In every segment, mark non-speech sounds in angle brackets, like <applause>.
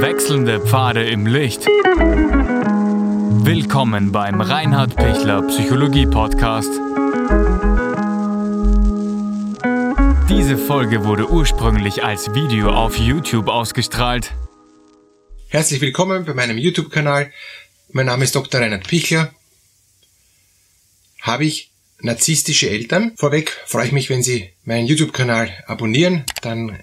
Wechselnde Pfade im Licht. Willkommen beim Reinhard Pichler Psychologie Podcast. Diese Folge wurde ursprünglich als Video auf YouTube ausgestrahlt. Herzlich willkommen bei meinem YouTube-Kanal. Mein Name ist Dr. Reinhard Pichler. Habe ich narzisstische Eltern? Vorweg freue ich mich, wenn Sie meinen YouTube-Kanal abonnieren. Dann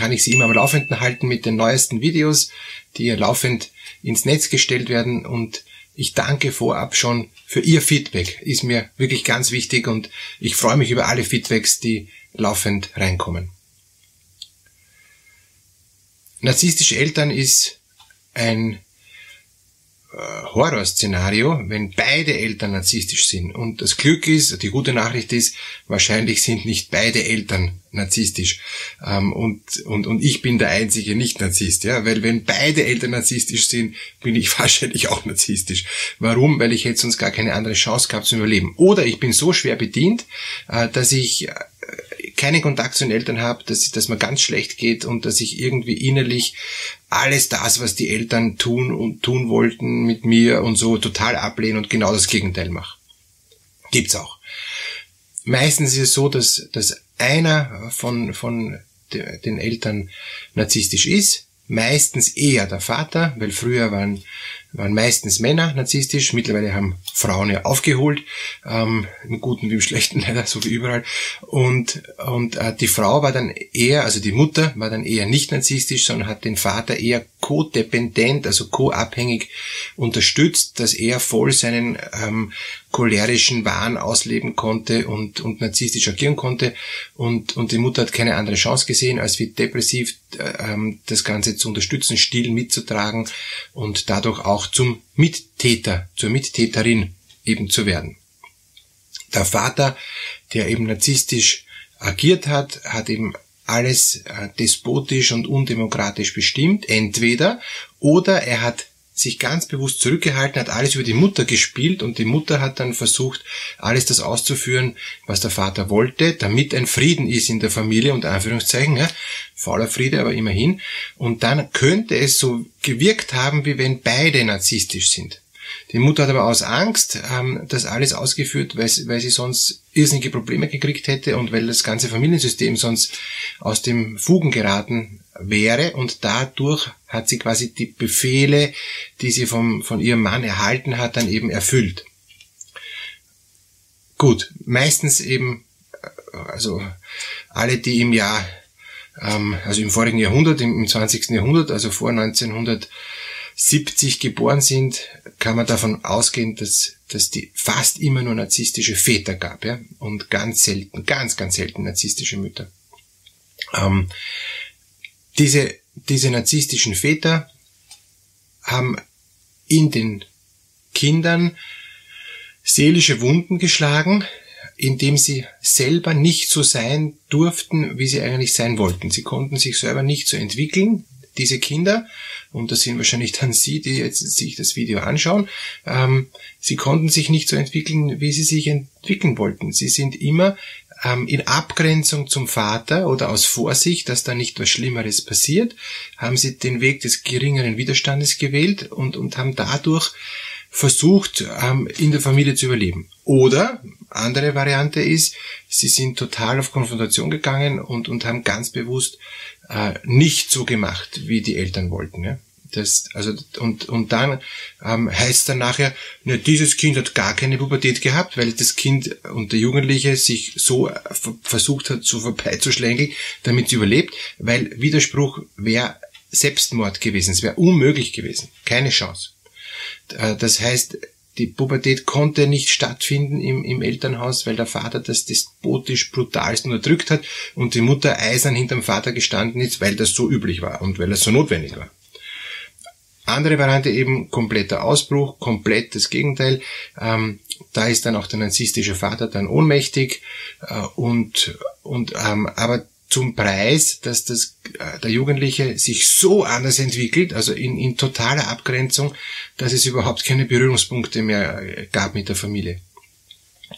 kann ich Sie immer am Laufenden halten mit den neuesten Videos, die laufend ins Netz gestellt werden und ich danke vorab schon für Ihr Feedback. Ist mir wirklich ganz wichtig und ich freue mich über alle Feedbacks, die laufend reinkommen. Narzisstische Eltern ist ein Horrorszenario, wenn beide Eltern narzisstisch sind. Und das Glück ist, die gute Nachricht ist, wahrscheinlich sind nicht beide Eltern narzisstisch. Ähm, und, und, und ich bin der einzige Nicht-Narzisst, ja, weil wenn beide Eltern narzisstisch sind, bin ich <laughs> wahrscheinlich auch narzisstisch. Warum? Weil ich hätte sonst gar keine andere Chance gehabt zu überleben. Oder ich bin so schwer bedient, äh, dass ich äh, keinen Kontakt zu den Eltern habe, dass, dass mir ganz schlecht geht und dass ich irgendwie innerlich alles das, was die Eltern tun und tun wollten mit mir und so total ablehne und genau das Gegenteil mache. Gibt's auch. Meistens ist es so, dass, dass einer von, von den Eltern narzisstisch ist, meistens eher der Vater, weil früher waren waren meistens Männer narzisstisch. Mittlerweile haben Frauen ja aufgeholt, ähm, im Guten wie im Schlechten <laughs> leider, so wie überall. Und, und äh, die Frau war dann eher, also die Mutter war dann eher nicht narzisstisch, sondern hat den Vater eher co-dependent, also co-abhängig unterstützt, dass er voll seinen ähm, cholerischen Wahn ausleben konnte und, und narzisstisch agieren konnte. Und, und die Mutter hat keine andere Chance gesehen, als wie depressiv äh, ähm, das Ganze zu unterstützen, still mitzutragen und dadurch auch zum Mittäter, zur Mittäterin eben zu werden. Der Vater, der eben narzisstisch agiert hat, hat eben alles äh, despotisch und undemokratisch bestimmt, entweder, oder er hat sich ganz bewusst zurückgehalten, hat alles über die Mutter gespielt und die Mutter hat dann versucht, alles das auszuführen, was der Vater wollte, damit ein Frieden ist in der Familie, und Anführungszeichen, ja, fauler Friede, aber immerhin. Und dann könnte es so gewirkt haben, wie wenn beide narzisstisch sind. Die Mutter hat aber aus Angst ähm, das alles ausgeführt, weil, weil sie sonst irrsinnige Probleme gekriegt hätte und weil das ganze Familiensystem sonst aus dem Fugen geraten wäre und dadurch hat sie quasi die Befehle, die sie vom, von ihrem Mann erhalten hat, dann eben erfüllt. Gut, meistens eben, äh, also alle, die im Jahr, ähm, also im vorigen Jahrhundert, im, im 20. Jahrhundert, also vor 1970 geboren sind, kann man davon ausgehen, dass, dass die fast immer nur narzisstische Väter gab, ja, und ganz selten, ganz, ganz selten narzisstische Mütter. Ähm, diese, diese narzisstischen Väter haben in den Kindern seelische Wunden geschlagen, indem sie selber nicht so sein durften, wie sie eigentlich sein wollten. Sie konnten sich selber nicht so entwickeln, diese Kinder, und das sind wahrscheinlich dann Sie, die jetzt sich das Video anschauen, ähm, sie konnten sich nicht so entwickeln, wie sie sich entwickeln wollten. Sie sind immer ähm, in Abgrenzung zum Vater oder aus Vorsicht, dass da nicht was Schlimmeres passiert, haben sie den Weg des geringeren Widerstandes gewählt und, und haben dadurch versucht, ähm, in der Familie zu überleben. Oder, andere Variante ist, sie sind total auf Konfrontation gegangen und, und haben ganz bewusst äh, nicht so gemacht, wie die Eltern wollten. Ja? Das, also, und, und dann ähm, heißt dann nachher, ne, dieses Kind hat gar keine Pubertät gehabt, weil das Kind und der Jugendliche sich so äh, versucht hat, so vorbeizuschlängeln, damit sie überlebt, weil Widerspruch wäre Selbstmord gewesen, es wäre unmöglich gewesen, keine Chance. Äh, das heißt, die Pubertät konnte nicht stattfinden im, im Elternhaus, weil der Vater das despotisch brutalst unterdrückt hat und die Mutter eisern hinterm Vater gestanden ist, weil das so üblich war und weil es so notwendig war. Andere Variante eben kompletter Ausbruch, komplett das Gegenteil. Ähm, da ist dann auch der narzisstische Vater dann ohnmächtig äh, und und ähm, aber zum Preis, dass das, äh, der Jugendliche sich so anders entwickelt, also in, in totaler Abgrenzung, dass es überhaupt keine Berührungspunkte mehr äh, gab mit der Familie.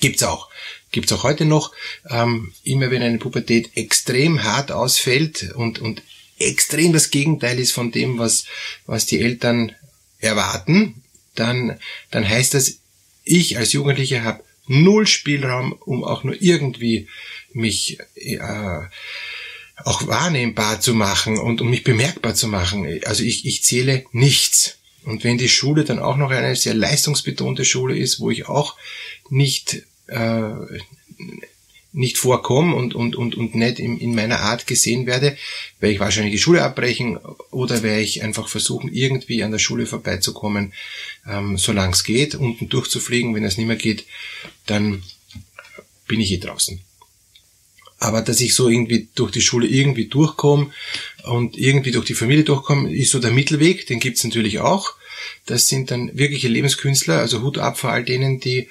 Gibt's auch. Gibt's auch heute noch. Ähm, immer wenn eine Pubertät extrem hart ausfällt und, und extrem das Gegenteil ist von dem, was, was die Eltern erwarten, dann, dann heißt das, ich als Jugendlicher habe null Spielraum, um auch nur irgendwie mich äh, auch wahrnehmbar zu machen und um mich bemerkbar zu machen. Also ich, ich zähle nichts. Und wenn die Schule dann auch noch eine sehr leistungsbetonte Schule ist, wo ich auch nicht äh, nicht vorkomme und, und, und, und nicht in, in meiner Art gesehen werde, werde ich wahrscheinlich die Schule abbrechen oder werde ich einfach versuchen, irgendwie an der Schule vorbeizukommen, ähm, solange es geht, unten durchzufliegen. Wenn es nicht mehr geht, dann bin ich hier draußen. Aber dass ich so irgendwie durch die Schule irgendwie durchkomme und irgendwie durch die Familie durchkomme, ist so der Mittelweg, den gibt's natürlich auch. Das sind dann wirkliche Lebenskünstler, also Hut ab vor all denen, die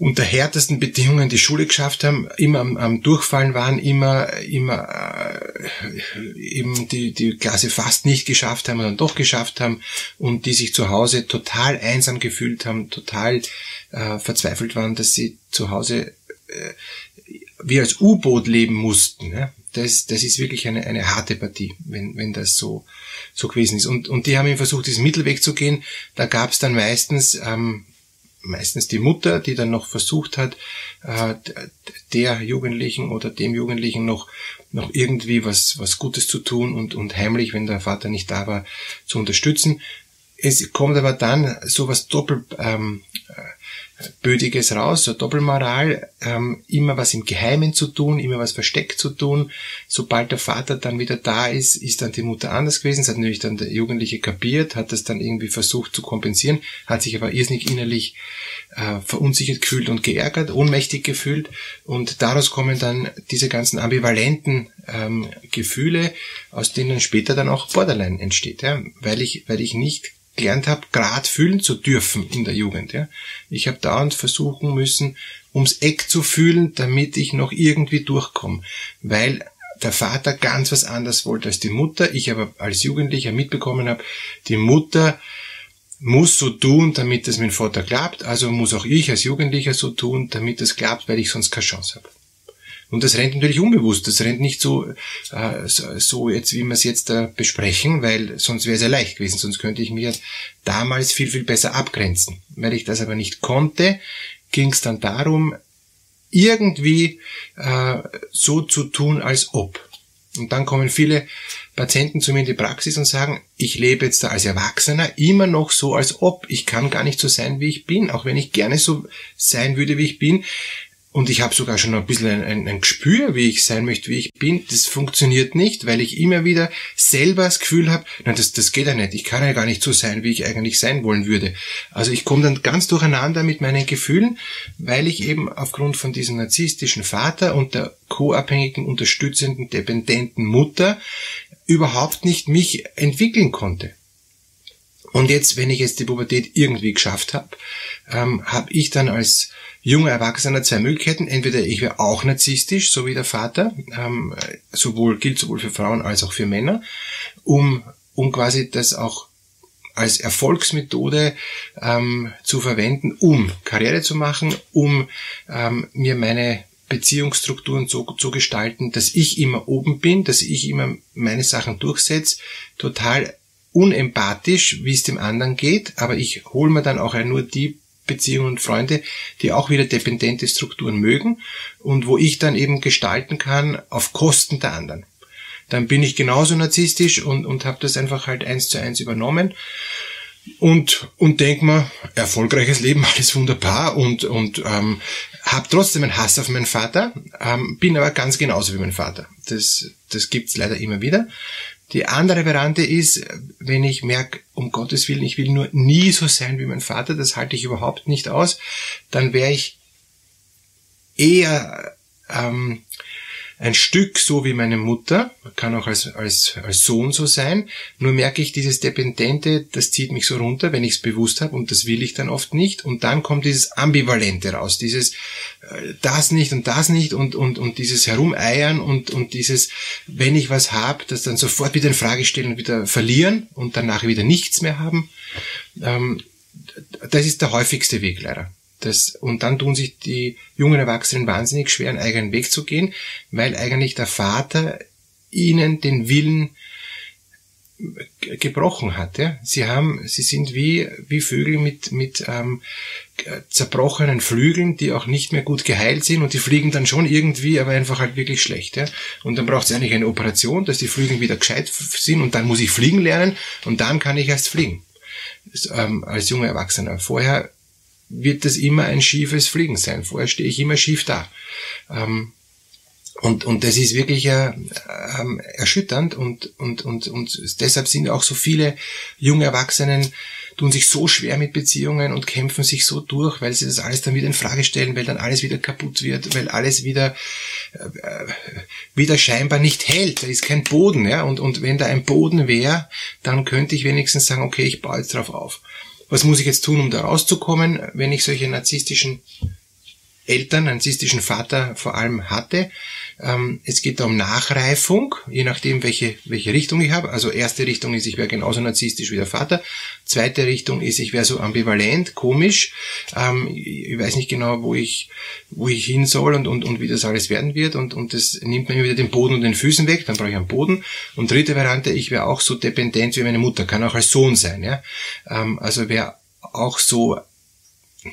unter härtesten Bedingungen die Schule geschafft haben, immer am, am Durchfallen waren, immer, immer äh, eben die, die Klasse fast nicht geschafft haben und dann doch geschafft haben und die sich zu Hause total einsam gefühlt haben, total äh, verzweifelt waren, dass sie zu Hause äh, wie als U-Boot leben mussten. Ja? Das, das ist wirklich eine, eine harte Partie, wenn, wenn das so, so gewesen ist. Und, und die haben eben versucht, diesen Mittelweg zu gehen. Da gab es dann meistens ähm, meistens die Mutter, die dann noch versucht hat, äh, der Jugendlichen oder dem Jugendlichen noch, noch irgendwie was, was Gutes zu tun und, und heimlich, wenn der Vater nicht da war, zu unterstützen. Es kommt aber dann sowas doppelt, ähm, raus, so Doppelmoral, ähm, immer was im Geheimen zu tun, immer was versteckt zu tun. Sobald der Vater dann wieder da ist, ist dann die Mutter anders gewesen. Das hat natürlich dann der Jugendliche kapiert, hat das dann irgendwie versucht zu kompensieren, hat sich aber irrsinnig innerlich äh, verunsichert gefühlt und geärgert, ohnmächtig gefühlt. Und daraus kommen dann diese ganzen ambivalenten ähm, Gefühle, aus denen später dann auch Borderline entsteht, ja? weil ich, weil ich nicht gelernt habe, grad fühlen zu dürfen in der Jugend. Ja. Ich habe dauernd versuchen müssen, ums Eck zu fühlen, damit ich noch irgendwie durchkomme. Weil der Vater ganz was anderes wollte als die Mutter. Ich aber als Jugendlicher mitbekommen habe, die Mutter muss so tun, damit es dem Vater klappt. Also muss auch ich als Jugendlicher so tun, damit es klappt, weil ich sonst keine Chance habe. Und das rennt natürlich unbewusst. Das rennt nicht so, äh, so jetzt, wie wir es jetzt äh, besprechen, weil sonst wäre es ja leicht gewesen. Sonst könnte ich mir damals viel, viel besser abgrenzen. Weil ich das aber nicht konnte, ging es dann darum, irgendwie äh, so zu tun, als ob. Und dann kommen viele Patienten zu mir in die Praxis und sagen, ich lebe jetzt da als Erwachsener immer noch so, als ob. Ich kann gar nicht so sein, wie ich bin, auch wenn ich gerne so sein würde, wie ich bin. Und ich habe sogar schon ein bisschen ein, ein, ein, Gespür, wie ich sein möchte, wie ich bin. Das funktioniert nicht, weil ich immer wieder selber das Gefühl habe, nein, das, das geht ja nicht. Ich kann ja gar nicht so sein, wie ich eigentlich sein wollen würde. Also ich komme dann ganz durcheinander mit meinen Gefühlen, weil ich eben aufgrund von diesem narzisstischen Vater und der co-abhängigen, unterstützenden, dependenten Mutter überhaupt nicht mich entwickeln konnte. Und jetzt, wenn ich jetzt die Pubertät irgendwie geschafft habe, ähm, habe ich dann als junger Erwachsener zwei Möglichkeiten. Entweder ich wäre auch narzisstisch, so wie der Vater, ähm, sowohl gilt sowohl für Frauen als auch für Männer, um, um quasi das auch als Erfolgsmethode ähm, zu verwenden, um Karriere zu machen, um ähm, mir meine Beziehungsstrukturen so zu gestalten, dass ich immer oben bin, dass ich immer meine Sachen durchsetze, total unempathisch, wie es dem anderen geht, aber ich hole mir dann auch nur die Beziehungen und Freunde, die auch wieder dependente Strukturen mögen und wo ich dann eben gestalten kann auf Kosten der anderen. Dann bin ich genauso narzisstisch und, und habe das einfach halt eins zu eins übernommen und, und denk mir, erfolgreiches Leben, <laughs> alles wunderbar und, und ähm, habe trotzdem einen Hass auf meinen Vater, ähm, bin aber ganz genauso wie mein Vater. Das, das gibt's leider immer wieder. Die andere Variante ist, wenn ich merke, um Gottes Willen, ich will nur nie so sein wie mein Vater, das halte ich überhaupt nicht aus, dann wäre ich eher ähm, ein Stück so wie meine Mutter, kann auch als, als, als Sohn so sein, nur merke ich dieses Dependente, das zieht mich so runter, wenn ich es bewusst habe und das will ich dann oft nicht und dann kommt dieses Ambivalente raus, dieses äh, das nicht und das nicht und, und, und dieses Herumeiern und, und dieses, wenn ich was habe, das dann sofort wieder in Frage stellen und wieder verlieren und danach wieder nichts mehr haben. Ähm, das ist der häufigste Weg leider. Das, und dann tun sich die jungen Erwachsenen wahnsinnig schwer, einen eigenen Weg zu gehen, weil eigentlich der Vater ihnen den Willen gebrochen hat. Ja? Sie haben, sie sind wie wie Vögel mit mit ähm, zerbrochenen Flügeln, die auch nicht mehr gut geheilt sind und die fliegen dann schon irgendwie, aber einfach halt wirklich schlecht. Ja? Und dann braucht es eigentlich eine Operation, dass die Flügel wieder gescheit sind und dann muss ich fliegen lernen und dann kann ich erst fliegen ähm, als junger Erwachsener. Vorher wird das immer ein schiefes Fliegen sein. Vorher stehe ich immer schief da. Ähm, und, und das ist wirklich äh, äh, erschütternd und, und, und, und deshalb sind auch so viele junge Erwachsenen tun sich so schwer mit Beziehungen und kämpfen sich so durch, weil sie das alles dann wieder in Frage stellen, weil dann alles wieder kaputt wird, weil alles wieder äh, wieder scheinbar nicht hält. Da ist kein Boden, ja. Und, und wenn da ein Boden wäre, dann könnte ich wenigstens sagen, okay, ich baue jetzt drauf auf. Was muss ich jetzt tun, um da rauszukommen, wenn ich solche narzisstischen Eltern, narzisstischen Vater vor allem hatte. Ähm, es geht da um Nachreifung, je nachdem, welche, welche Richtung ich habe. Also erste Richtung ist, ich wäre genauso narzisstisch wie der Vater. Zweite Richtung ist, ich wäre so ambivalent, komisch. Ähm, ich weiß nicht genau, wo ich, wo ich hin soll und, und, und wie das alles werden wird. Und, und das nimmt mir wieder den Boden und den Füßen weg. Dann brauche ich einen Boden. Und dritte Variante, ich wäre auch so dependent wie meine Mutter. Kann auch als Sohn sein. Ja? Ähm, also wäre auch so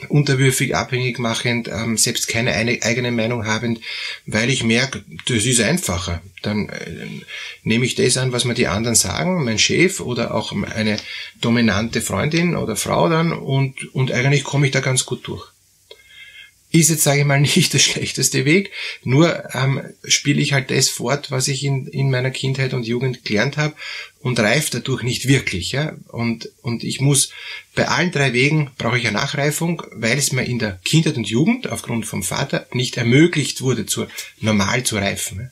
unterwürfig, abhängig machend, ähm, selbst keine eine, eigene Meinung habend, weil ich merke, das ist einfacher. Dann äh, nehme ich das an, was mir die anderen sagen, mein Chef oder auch eine dominante Freundin oder Frau dann und, und eigentlich komme ich da ganz gut durch ist jetzt, sage ich mal, <laughs> nicht der schlechteste Weg. Nur ähm, spiele ich halt das fort, was ich in, in meiner Kindheit und Jugend gelernt habe und reif dadurch nicht wirklich. Ja? Und, und ich muss bei allen drei Wegen brauche ich eine Nachreifung, weil es mir in der Kindheit und Jugend aufgrund vom Vater nicht ermöglicht wurde, zur, normal zu reifen.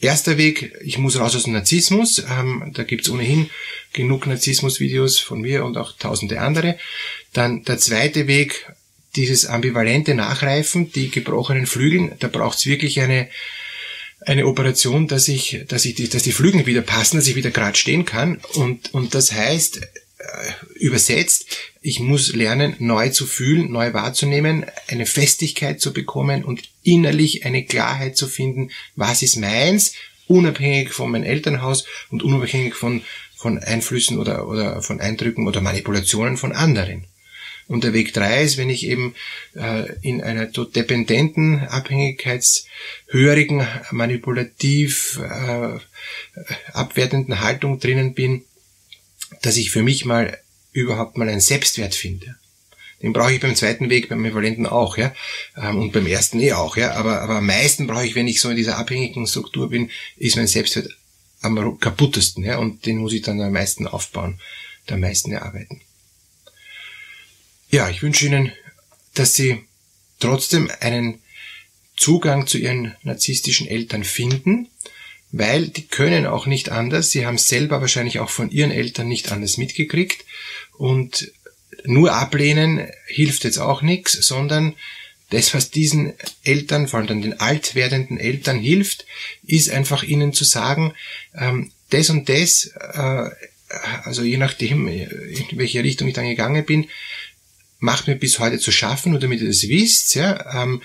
Erster Weg, ich muss raus aus dem Narzissmus. Ähm, da gibt's ohnehin genug Narzissmus-Videos von mir und auch tausende andere. Dann der zweite Weg, dieses ambivalente Nachreifen, die gebrochenen Flügeln, da braucht's wirklich eine, eine Operation, dass ich, dass ich, die, dass die Flügel wieder passen, dass ich wieder gerade stehen kann. Und, und das heißt, äh, übersetzt, ich muss lernen, neu zu fühlen, neu wahrzunehmen, eine Festigkeit zu bekommen und innerlich eine Klarheit zu finden, was ist meins, unabhängig von meinem Elternhaus und unabhängig von, von Einflüssen oder, oder von Eindrücken oder Manipulationen von anderen. Und der Weg drei ist, wenn ich eben äh, in einer dependenten, abhängigkeitshörigen, manipulativ äh, abwertenden Haltung drinnen bin, dass ich für mich mal überhaupt mal einen Selbstwert finde. Den brauche ich beim zweiten Weg, beim Equivalenten auch, ja. Ähm, und beim ersten eh auch, ja. Aber, aber am meisten brauche ich, wenn ich so in dieser abhängigen Struktur bin, ist mein Selbstwert am kaputtesten, ja. Und den muss ich dann am meisten aufbauen, am meisten erarbeiten. Ja, ich wünsche Ihnen, dass Sie trotzdem einen Zugang zu Ihren narzisstischen Eltern finden, weil die können auch nicht anders. Sie haben selber wahrscheinlich auch von Ihren Eltern nicht anders mitgekriegt und nur ablehnen hilft jetzt auch nichts, sondern das, was diesen Eltern, vor allem dann den alt werdenden Eltern hilft, ist einfach ihnen zu sagen, ähm, das und das, äh, also je nachdem, in welche Richtung ich dann gegangen bin, macht mir bis heute zu schaffen, nur damit ihr das wisst, ja, ähm,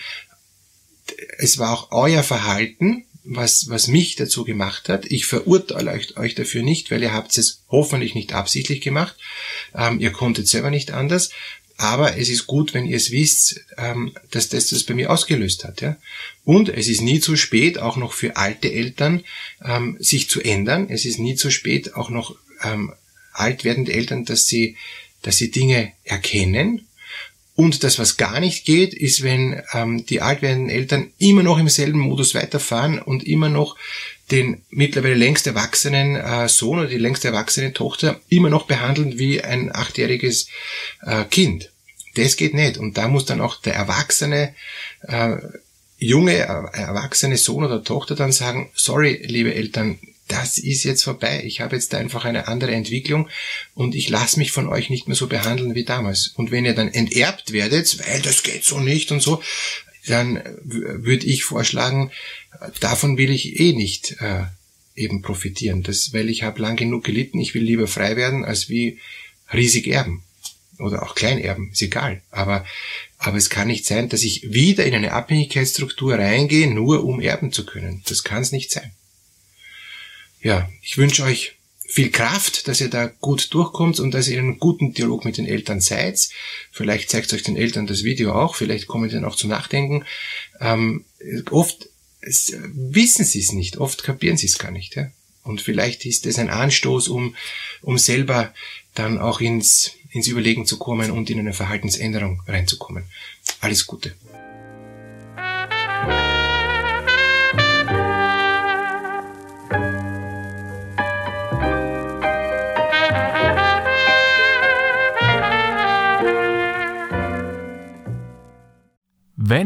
es war auch euer Verhalten, was, was mich dazu gemacht hat. Ich verurteile euch, euch dafür nicht, weil ihr habt es hoffentlich nicht absichtlich gemacht. Ähm, ihr konntet selber nicht anders. Aber es ist gut, wenn ihr es wisst, ähm, dass das das bei mir ausgelöst hat. Ja? Und es ist nie zu spät, auch noch für alte Eltern, ähm, sich zu ändern. Es ist nie zu spät, auch noch ähm, alt werdende Eltern, dass sie, dass sie Dinge erkennen und das, was gar nicht geht, ist, wenn ähm, die alt werdenden Eltern immer noch im selben Modus weiterfahren und immer noch den mittlerweile längst erwachsenen äh, Sohn oder die längst erwachsene Tochter immer noch behandeln wie ein achtjähriges äh, Kind. Das geht nicht. Und da muss dann auch der erwachsene, äh, junge, äh, erwachsene Sohn oder Tochter dann sagen, sorry, liebe Eltern, das ist jetzt vorbei. Ich habe jetzt einfach eine andere Entwicklung und ich lasse mich von euch nicht mehr so behandeln wie damals. Und wenn ihr dann enterbt werdet, weil das geht so nicht und so, dann würde ich vorschlagen, davon will ich eh nicht äh, eben profitieren. Das, weil ich habe lang genug gelitten, ich will lieber frei werden, als wie riesig erben. Oder auch Kleinerben, ist egal. Aber, aber es kann nicht sein, dass ich wieder in eine Abhängigkeitsstruktur reingehe, nur um erben zu können. Das kann es nicht sein. Ja, ich wünsche euch viel Kraft, dass ihr da gut durchkommt und dass ihr in einem guten Dialog mit den Eltern seid. Vielleicht zeigt euch den Eltern das Video auch, vielleicht kommen die dann auch zum Nachdenken. Ähm, oft wissen sie es nicht, oft kapieren sie es gar nicht. Ja? Und vielleicht ist es ein Anstoß, um, um selber dann auch ins, ins Überlegen zu kommen und in eine Verhaltensänderung reinzukommen. Alles Gute.